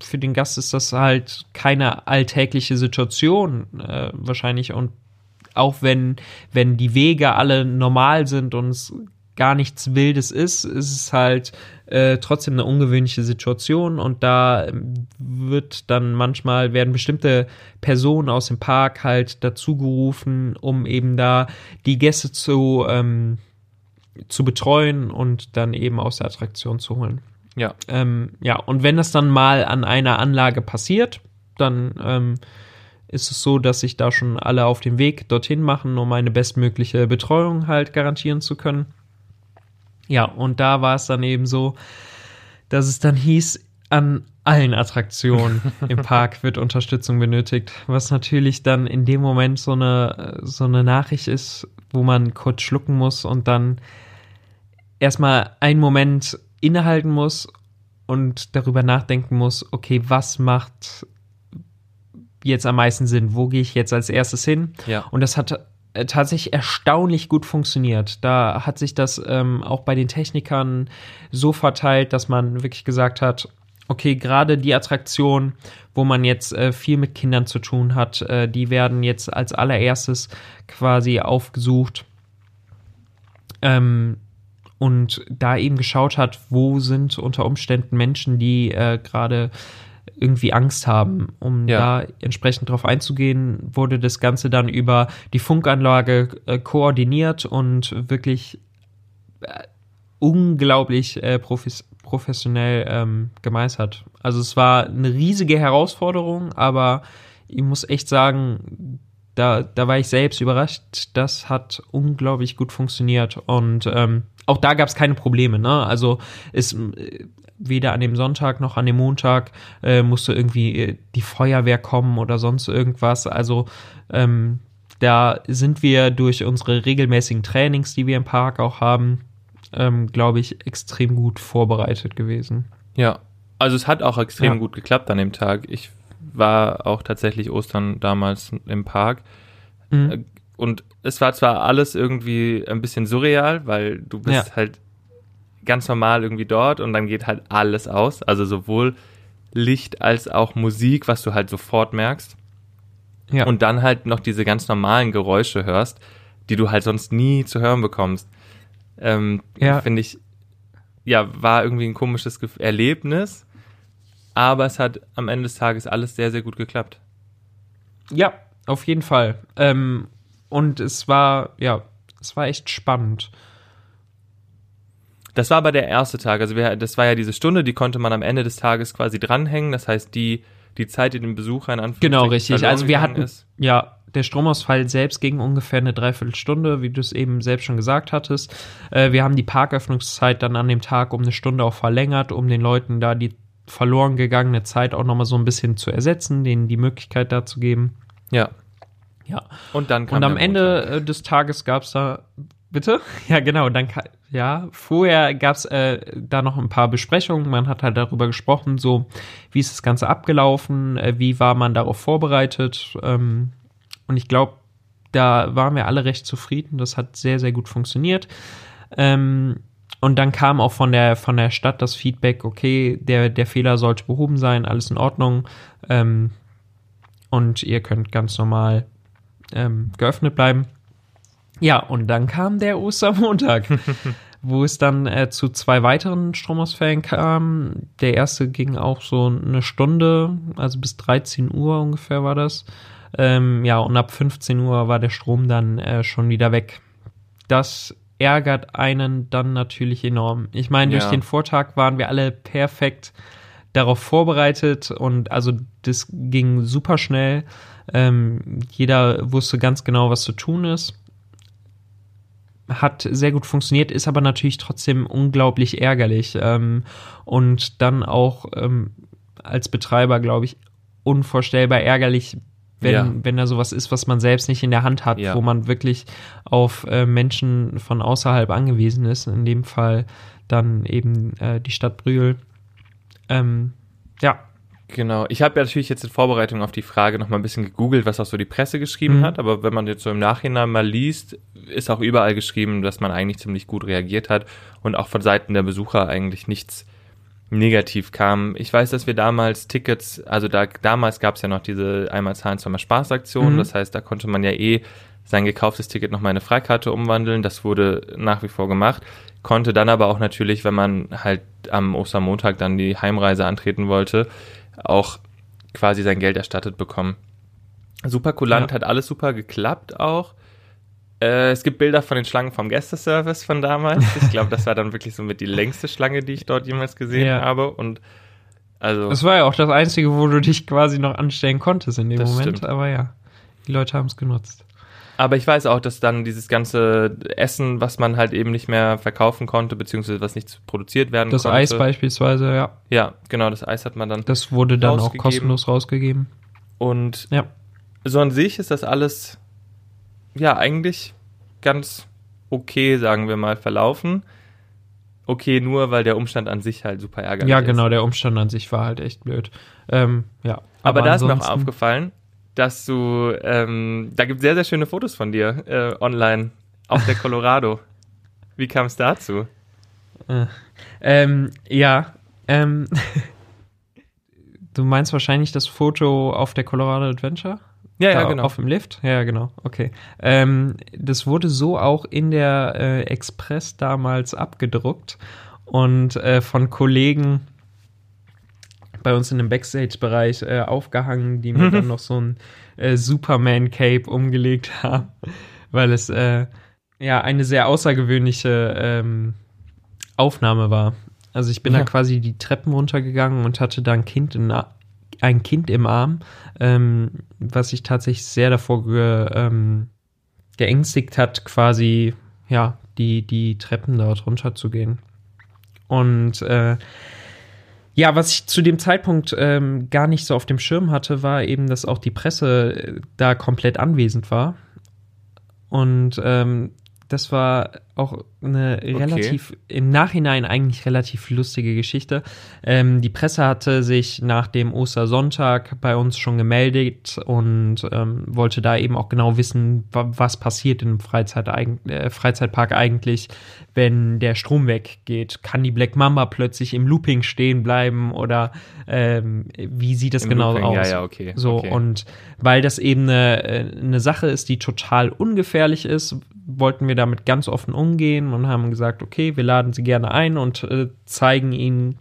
für den Gast ist das halt keine alltägliche Situation äh, wahrscheinlich und auch wenn, wenn die Wege alle normal sind und es gar nichts Wildes ist, ist es halt äh, trotzdem eine ungewöhnliche Situation und da ähm, wird dann manchmal, werden bestimmte Personen aus dem Park halt dazu gerufen, um eben da die Gäste zu, ähm, zu betreuen und dann eben aus der Attraktion zu holen. Ja, Ähm, ja, und wenn das dann mal an einer Anlage passiert, dann ähm, ist es so, dass sich da schon alle auf den Weg dorthin machen, um eine bestmögliche Betreuung halt garantieren zu können. Ja, und da war es dann eben so, dass es dann hieß, an allen Attraktionen im Park wird Unterstützung benötigt, was natürlich dann in dem Moment so eine, so eine Nachricht ist, wo man kurz schlucken muss und dann erstmal einen Moment innehalten muss und darüber nachdenken muss, okay, was macht jetzt am meisten Sinn? Wo gehe ich jetzt als erstes hin? ja. Und das hat tatsächlich erstaunlich gut funktioniert. Da hat sich das ähm, auch bei den Technikern so verteilt, dass man wirklich gesagt hat, okay, gerade die Attraktion, wo man jetzt äh, viel mit Kindern zu tun hat, äh, die werden jetzt als allererstes quasi aufgesucht. Ähm, und da eben geschaut hat, wo sind unter Umständen Menschen, die äh, gerade irgendwie Angst haben. Um Ja. da entsprechend drauf einzugehen, wurde das Ganze dann über die Funkanlage äh, koordiniert und wirklich äh, unglaublich äh, profis professionell ähm, gemeistert. Also es war eine riesige Herausforderung, aber ich muss echt sagen, da, da war ich selbst überrascht. Das hat unglaublich gut funktioniert. Und ähm, auch da gab es keine Probleme. Ne? Also es äh, weder an dem Sonntag noch an dem Montag äh, musste irgendwie äh, die Feuerwehr kommen oder sonst irgendwas. Also ähm, da sind wir durch unsere regelmäßigen Trainings, die wir im Park auch haben, ähm, glaube ich, extrem gut vorbereitet gewesen. Ja, also es hat auch extrem Ja. gut geklappt an dem Tag. Ich war auch tatsächlich Ostern damals im Park. Mhm. Äh, Und es war zwar alles irgendwie ein bisschen surreal, weil du bist Ja. halt ganz normal irgendwie dort und dann geht halt alles aus. Also sowohl Licht als auch Musik, was du halt sofort merkst. Ja. Und dann halt noch diese ganz normalen Geräusche hörst, die du halt sonst nie zu hören bekommst. Ähm, Ja. Finde ich, ja, war irgendwie ein komisches Erlebnis, aber es hat am Ende des Tages alles sehr, sehr gut geklappt. Ja, auf jeden Fall. Ähm, und es war, ja, es war echt spannend. Das war aber der erste Tag. Also wir, das war ja diese Stunde, die konnte man am Ende des Tages quasi dranhängen. Das heißt, die, die Zeit, die dem Besucher in Anführungszeichen Genau, richtig. Also wir hatten, ist. ja, der Stromausfall selbst ging ungefähr eine Dreiviertelstunde, wie du es eben selbst schon gesagt hattest. Äh, wir haben die Parköffnungszeit dann an dem Tag um eine Stunde auch verlängert, um den Leuten da die verloren gegangene Zeit auch nochmal so ein bisschen zu ersetzen, denen die Möglichkeit da zu geben. Ja. Ja. Und dann kam Und am Ende äh, des Tages gab es da, bitte? Ja, genau, dann, ja, vorher gab es äh, da noch ein paar Besprechungen. Man hat halt darüber gesprochen, so, wie ist das Ganze abgelaufen, äh, wie war man darauf vorbereitet. Ähm, und ich glaube, da waren wir alle recht zufrieden. Das hat sehr, sehr gut funktioniert. Ähm, und dann kam auch von der, von der Stadt das Feedback, okay, der, der Fehler sollte behoben sein, alles in Ordnung. Ähm, und ihr könnt ganz normal ähm, geöffnet bleiben. Ja, und dann kam der Ostermontag, wo es dann äh, zu zwei weiteren Stromausfällen kam. Der erste ging auch so eine Stunde, also bis 13 Uhr ungefähr war das. Ähm, ja, und ab 15 Uhr war der Strom dann äh, schon wieder weg. Das ärgert einen dann natürlich enorm. Ich meine, durch Ja. den Vortag waren wir alle perfekt darauf vorbereitet und also das ging super schnell. Ähm, jeder wusste ganz genau, was zu tun ist. Hat sehr gut funktioniert, ist aber natürlich trotzdem unglaublich ärgerlich. Ähm, und dann auch ähm, als Betreiber, glaube ich, unvorstellbar ärgerlich, wenn, Ja. wenn da sowas ist, was man selbst nicht in der Hand hat, Ja. wo man wirklich auf äh, Menschen von außerhalb angewiesen ist. In dem Fall dann eben äh, die Stadt Brühl. Ähm, ja, Genau. Ich habe ja natürlich jetzt in Vorbereitung auf die Frage noch mal ein bisschen gegoogelt, was auch so die Presse geschrieben Mhm. hat. Aber wenn man jetzt so im Nachhinein mal liest, ist auch überall geschrieben, dass man eigentlich ziemlich gut reagiert hat und auch von Seiten der Besucher eigentlich nichts negativ kam. Ich weiß, dass wir damals Tickets, also da damals gab es ja noch diese einmal zahlen, zweimal Spaßaktion. Mhm. Das heißt, da konnte man ja eh sein gekauftes Ticket noch mal in eine Freikarte umwandeln. Das wurde nach wie vor gemacht. Konnte dann aber auch natürlich, wenn man halt am Ostermontag dann die Heimreise antreten wollte, auch quasi sein Geld erstattet bekommen. Super kulant, Ja. hat alles super geklappt auch. Äh, es gibt Bilder von den Schlangen vom Gästeservice von damals. Ich glaube, das war dann wirklich so mit die längste Schlange, die ich dort jemals gesehen Ja. habe. Und also Das war ja auch das Einzige, wo du dich quasi noch anstellen konntest in dem Das Moment. stimmt. Aber ja, die Leute haben es genutzt. Aber ich weiß auch, dass dann dieses ganze Essen, was man halt eben nicht mehr verkaufen konnte, beziehungsweise was nicht produziert werden Das konnte. Eis beispielsweise, ja, Ja, genau, das Eis hat man dann. das wurde dann auch kostenlos rausgegeben. Und Ja. so an sich ist das alles, ja, eigentlich ganz okay, sagen wir mal, verlaufen. Okay, nur weil der Umstand an sich halt super ärgerlich Ja, ist. genau, der Umstand an sich war halt echt blöd. Ähm, ja. Aber, da ist mir auch aufgefallen, dass du, ähm, da gibt sehr, sehr schöne Fotos von dir äh, online auf der Colorado. Wie kam es dazu? Ähm, ja, ähm, du meinst wahrscheinlich das Foto auf der Colorado Adventure? Ja, ja, genau. Auf dem Lift? Ja, genau. Okay. Ähm, das wurde so auch in der äh, Express damals abgedruckt und äh, von Kollegen bei uns in dem Backstage-Bereich äh, aufgehangen, die mir dann noch so ein äh, Superman-Cape umgelegt haben, weil es äh, ja eine sehr außergewöhnliche ähm, Aufnahme war. Also ich bin Ja. da quasi die Treppen runtergegangen und hatte da ein Kind in, ein Kind im Arm, ähm, was sich tatsächlich sehr davor ge, ähm, geängstigt hat, quasi ja die die Treppen dort runter zu gehen. Und äh, ja, was ich zu dem Zeitpunkt ähm, gar nicht so auf dem Schirm hatte, war eben, dass auch die Presse äh, da komplett anwesend war. Und ähm, das war auch eine relativ, im Nachhinein eigentlich relativ lustige Geschichte. Ähm, die Presse hatte sich nach dem Ostersonntag bei uns schon gemeldet und ähm, wollte da eben auch genau wissen, was passiert im Freizeit, äh, Freizeitpark eigentlich, wenn der Strom weggeht. Kann die Black Mamba plötzlich im Looping stehen bleiben oder ähm, wie sieht das Im genau Looping, aus? Ja, ja, okay. So, okay. und weil das eben eine, äh, eine Sache ist, die total ungefährlich ist, wollten wir damit ganz offen umgehen und haben gesagt, okay, wir laden sie gerne ein und äh, zeigen ihnen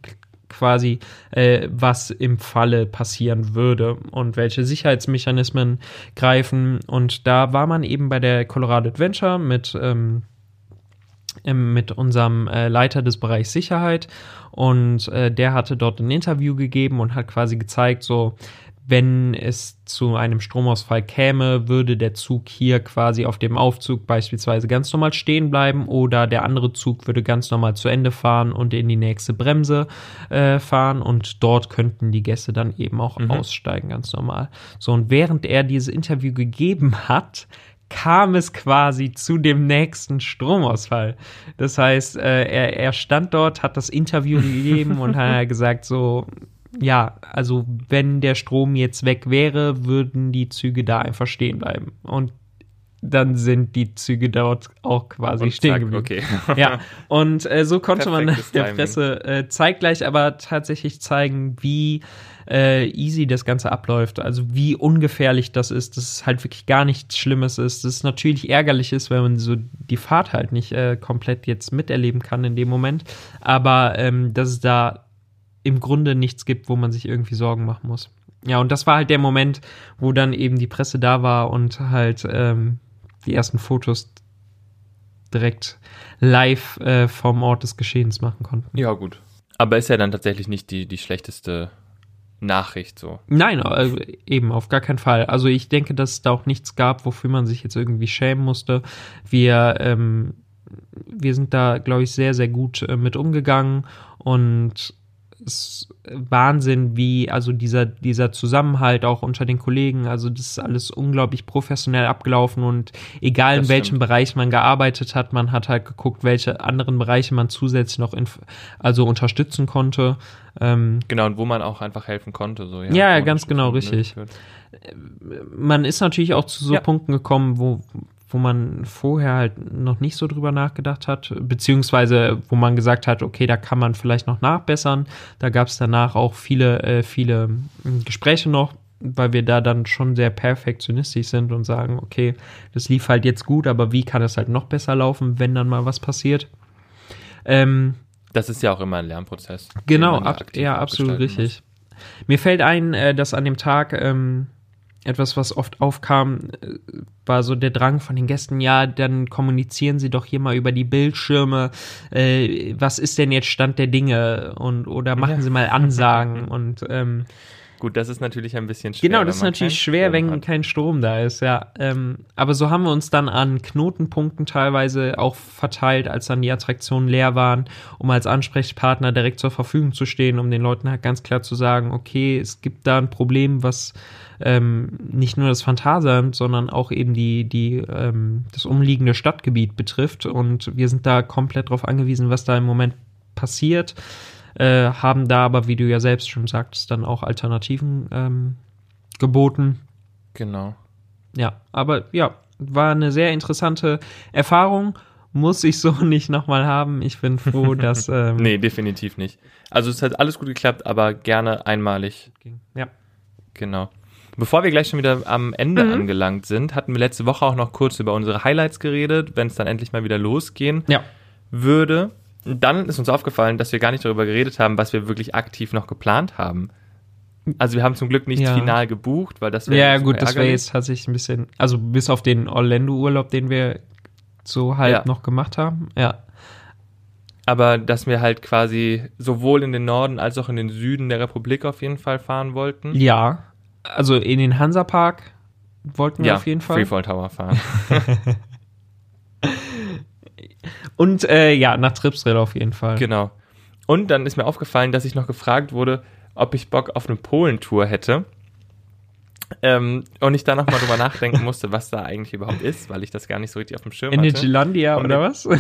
quasi, äh, was im Falle passieren würde und welche Sicherheitsmechanismen greifen. Und da war man eben bei der Colorado Adventure mit, ähm, mit unserem äh, Leiter des Bereichs Sicherheit und äh, der hatte dort ein Interview gegeben und hat quasi gezeigt, so wenn es zu einem Stromausfall käme, würde der Zug hier quasi auf dem Aufzug beispielsweise ganz normal stehen bleiben oder der andere Zug würde ganz normal zu Ende fahren und in die nächste Bremse äh, fahren und dort könnten die Gäste dann eben auch mhm. aussteigen, ganz normal. So, und während er dieses Interview gegeben hat, kam es quasi zu dem nächsten Stromausfall. Das heißt, äh, er, er stand dort, hat das Interview gegeben und hat gesagt, so, ja, also wenn der Strom jetzt weg wäre, würden die Züge da einfach stehen bleiben. Und dann sind die Züge dort auch quasi und stehen geblieben. Okay. ja, und äh, so konnte man der Presse äh, zeitgleich aber tatsächlich zeigen, wie äh, easy das Ganze abläuft. Also wie ungefährlich das ist, dass es halt wirklich gar nichts Schlimmes ist. Dass es natürlich ärgerlich ist, wenn man so die Fahrt halt nicht äh, komplett jetzt miterleben kann in dem Moment. Aber ähm, dass es da im Grunde nichts gibt, wo man sich irgendwie Sorgen machen muss. Ja, und das war halt der Moment, wo dann eben die Presse da war und halt ähm, die ersten Fotos direkt live äh, vom Ort des Geschehens machen konnten. Ja, gut. Aber ist ja dann tatsächlich nicht die, die schlechteste Nachricht so. Nein, also eben auf gar keinen Fall. Also ich denke, dass es da auch nichts gab, wofür man sich jetzt irgendwie schämen musste. Wir, ähm, wir sind da, glaube ich, sehr, sehr gut äh, mit umgegangen und ist Wahnsinn, wie also dieser, dieser Zusammenhalt auch unter den Kollegen, also das ist alles unglaublich professionell abgelaufen und egal das in welchem stimmt. Bereich man gearbeitet hat, man hat halt geguckt, welche anderen Bereiche man zusätzlich noch in, also unterstützen konnte. Ähm, genau, und wo man auch einfach helfen konnte. So, ja, ja ganz genau, richtig. Man ist natürlich auch zu so ja. Punkten gekommen, wo, wo man vorher halt noch nicht so drüber nachgedacht hat, beziehungsweise wo man gesagt hat, okay, da kann man vielleicht noch nachbessern. Da gab es danach auch viele, äh, viele hm, Gespräche noch, weil wir da dann schon sehr perfektionistisch sind und sagen, okay, das lief halt jetzt gut, aber wie kann es halt noch besser laufen, wenn dann mal was passiert? Ähm, das ist ja auch immer ein Lernprozess. Genau, ab, ja, absolut richtig. Muss. Mir fällt ein, äh, dass an dem Tag ähm, etwas, was oft aufkam, äh, war so der Drang von den Gästen, ja, dann kommunizieren Sie doch hier mal über die Bildschirme, äh, was ist denn jetzt Stand der Dinge und oder machen ja. Sie mal Ansagen und ähm, Gut, das ist natürlich ein bisschen schwer. Genau, das ist natürlich schwer, wenn hat. kein Strom da ist, ja. Ähm, aber so haben wir uns dann an Knotenpunkten teilweise auch verteilt, als dann die Attraktionen leer waren, um als Ansprechpartner direkt zur Verfügung zu stehen, um den Leuten halt ganz klar zu sagen, okay, es gibt da ein Problem, was ähm, nicht nur das Phantasialand, sondern auch eben die, die, ähm, das umliegende Stadtgebiet betrifft. Und wir sind da komplett darauf angewiesen, was da im Moment passiert. Äh, haben da aber, wie du ja selbst schon sagtest, dann auch Alternativen ähm, geboten. Genau. Ja, aber ja, war eine sehr interessante Erfahrung. Muss ich so nicht nochmal haben. Ich bin froh, dass. Ähm, nee, definitiv nicht. Also es hat alles gut geklappt, aber gerne einmalig. Ja. Genau. Bevor wir gleich schon wieder am Ende mhm. angelangt sind, hatten wir letzte Woche auch noch kurz über unsere Highlights geredet, wenn es dann endlich mal wieder losgehen ja. würde. Dann ist uns aufgefallen, dass wir gar nicht darüber geredet haben, was wir wirklich aktiv noch geplant haben. Also wir haben zum Glück nicht ja. final gebucht, weil das wäre Ja, gut, das wäre jetzt tatsächlich ein bisschen, also bis auf den Orlando-Urlaub, den wir so halt ja. noch gemacht haben, ja. aber dass wir halt quasi sowohl in den Norden als auch in den Süden der Republik auf jeden Fall fahren wollten. Ja, also in den Hansapark wollten wir ja, auf jeden Fall. Freefall Tower fahren. Und äh, ja, nach Tripsdrill auf jeden Fall. genau. Und dann ist mir aufgefallen, dass ich noch gefragt wurde, ob ich Bock auf eine Polentour hätte. Ähm, und ich da nochmal drüber nachdenken musste, was da eigentlich überhaupt ist, weil ich das gar nicht so richtig auf dem Schirm hatte. Energylandia oder was?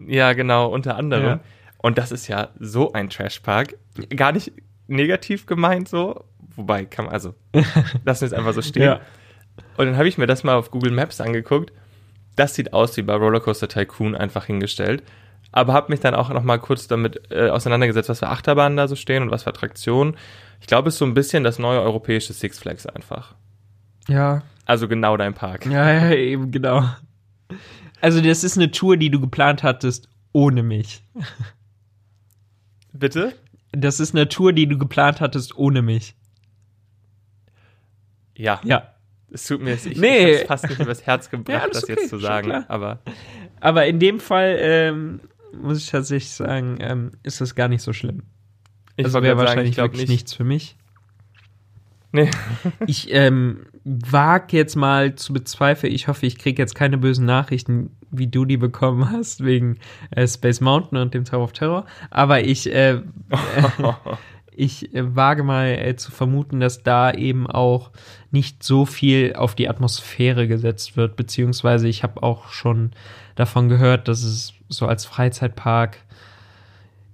Ja, genau, unter anderem. Ja. Und das ist ja so ein Trashpark. Gar nicht negativ gemeint so. Wobei, kann man, also, lassen wir es einfach so stehen. Ja. Und dann habe ich mir das mal auf Google Maps angeguckt. Das sieht aus wie bei Rollercoaster Tycoon einfach hingestellt. Aber habe mich dann auch noch mal kurz damit äh, auseinandergesetzt, was für Achterbahnen da so stehen und was für Attraktionen. Ich glaube, es ist so ein bisschen das neue europäische Six Flags einfach. Ja, Also genau dein Park. ja, ja, eben, genau. Also, das ist eine Tour, die du geplant hattest ohne mich. Bitte? Das ist eine Tour, die du geplant hattest ohne mich. Ja. Ja. Es tut mir jetzt, ich, Nee. ich fast nicht übers Herz gebracht, Ja, das okay, jetzt zu sagen. Aber Aber in dem Fall ähm, muss ich tatsächlich sagen, ähm, ist das gar nicht so schlimm. ich also wollte wäre sagen, wahrscheinlich ich glaube wirklich nicht. nichts für mich. Nee. Ich ähm, wage jetzt mal zu bezweifeln, ich hoffe, ich kriege jetzt keine bösen Nachrichten, wie du die bekommen hast, wegen äh, Space Mountain und dem Tower of Terror. Aber ich, äh, ich äh, wage mal äh, zu vermuten, dass da eben auch nicht so viel auf die Atmosphäre gesetzt wird, beziehungsweise ich habe auch schon davon gehört, dass es so als Freizeitpark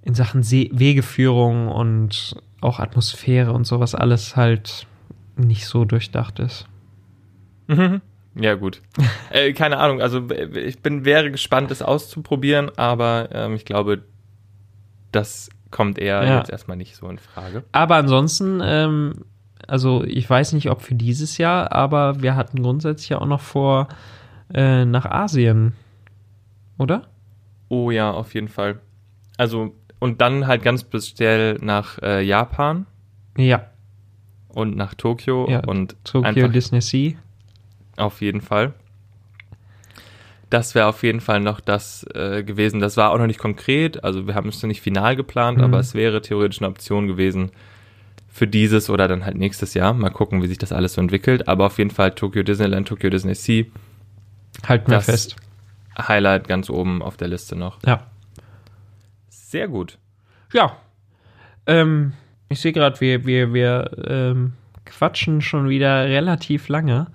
in Sachen See Wegeführung und auch Atmosphäre und sowas alles halt nicht so durchdacht ist. Mhm. Ja, gut. äh, keine Ahnung, also ich bin, wäre gespannt, es auszuprobieren, aber ähm, ich glaube, das kommt eher Ja. jetzt erstmal nicht so in Frage. Aber ansonsten, ähm, also ich weiß nicht, ob für dieses Jahr, aber wir hatten grundsätzlich ja auch noch vor, äh, nach Asien, oder? Oh ja, auf jeden Fall. Also, und dann halt ganz speziell nach äh, Japan Ja, und nach Tokio Ja, und einfach Disney Sea. auf jeden Fall. Das wäre auf jeden Fall noch das äh, gewesen. Das war auch noch nicht konkret, also wir haben es noch nicht final geplant, Mhm. aber es wäre theoretisch eine Option gewesen für dieses oder dann halt nächstes Jahr. Mal gucken, wie sich das alles so entwickelt. Aber auf jeden Fall Tokyo Disneyland, Tokyo Disney Sea, Halten wir fest. Highlight ganz oben auf der Liste noch. Ja. Sehr gut. Ja. Ähm, ich sehe gerade, wir, wir, wir ähm, quatschen schon wieder relativ lange.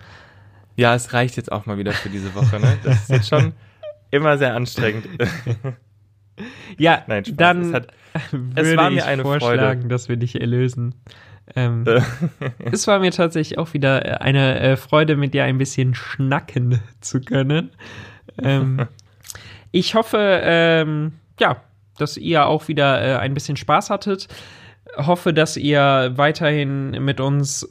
Ja, es reicht jetzt auch mal wieder für diese Woche. Ne? Das ist jetzt schon immer sehr anstrengend. Ja, Nein, Spaß. dann Es hat- würde war mir eine vorschlagen, Freude. dass wir dich erlösen. Ähm, es war mir tatsächlich auch wieder äh, eine äh, Freude, mit dir ein bisschen schnacken zu können. Ähm, ich hoffe, ähm, ja, dass ihr auch wieder äh, ein bisschen Spaß hattet. Hoffe, dass ihr weiterhin mit uns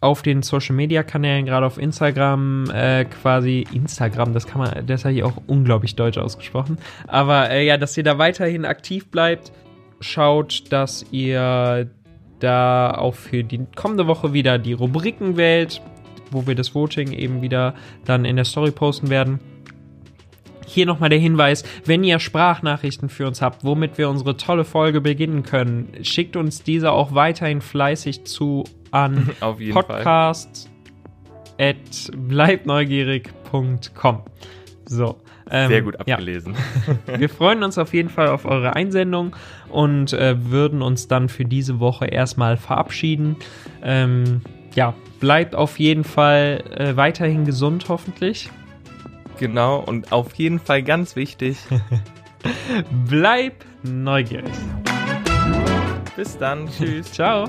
auf den Social Media Kanälen, gerade auf Instagram, äh, quasi Instagram, das kann man, das habe ich auch unglaublich deutsch ausgesprochen. Aber äh, ja, dass ihr da weiterhin aktiv bleibt, schaut, dass ihr da auch für die kommende Woche wieder die Rubriken wählt, wo wir das Voting eben wieder dann in der Story posten werden. Hier nochmal der Hinweis, wenn ihr Sprachnachrichten für uns habt, womit wir unsere tolle Folge beginnen können, schickt uns diese auch weiterhin fleißig zu an Auf jeden Fall. podcast at bleibneugierig.com. So. ähm, Sehr gut ja. abgelesen. Wir freuen uns auf jeden Fall auf eure Einsendung und äh, würden uns dann für diese Woche erstmal verabschieden. Ähm, ja, bleibt auf jeden Fall äh, weiterhin gesund, hoffentlich. Genau, und auf jeden Fall ganz wichtig. Bleib neugierig. Bis dann. Tschüss. Ciao.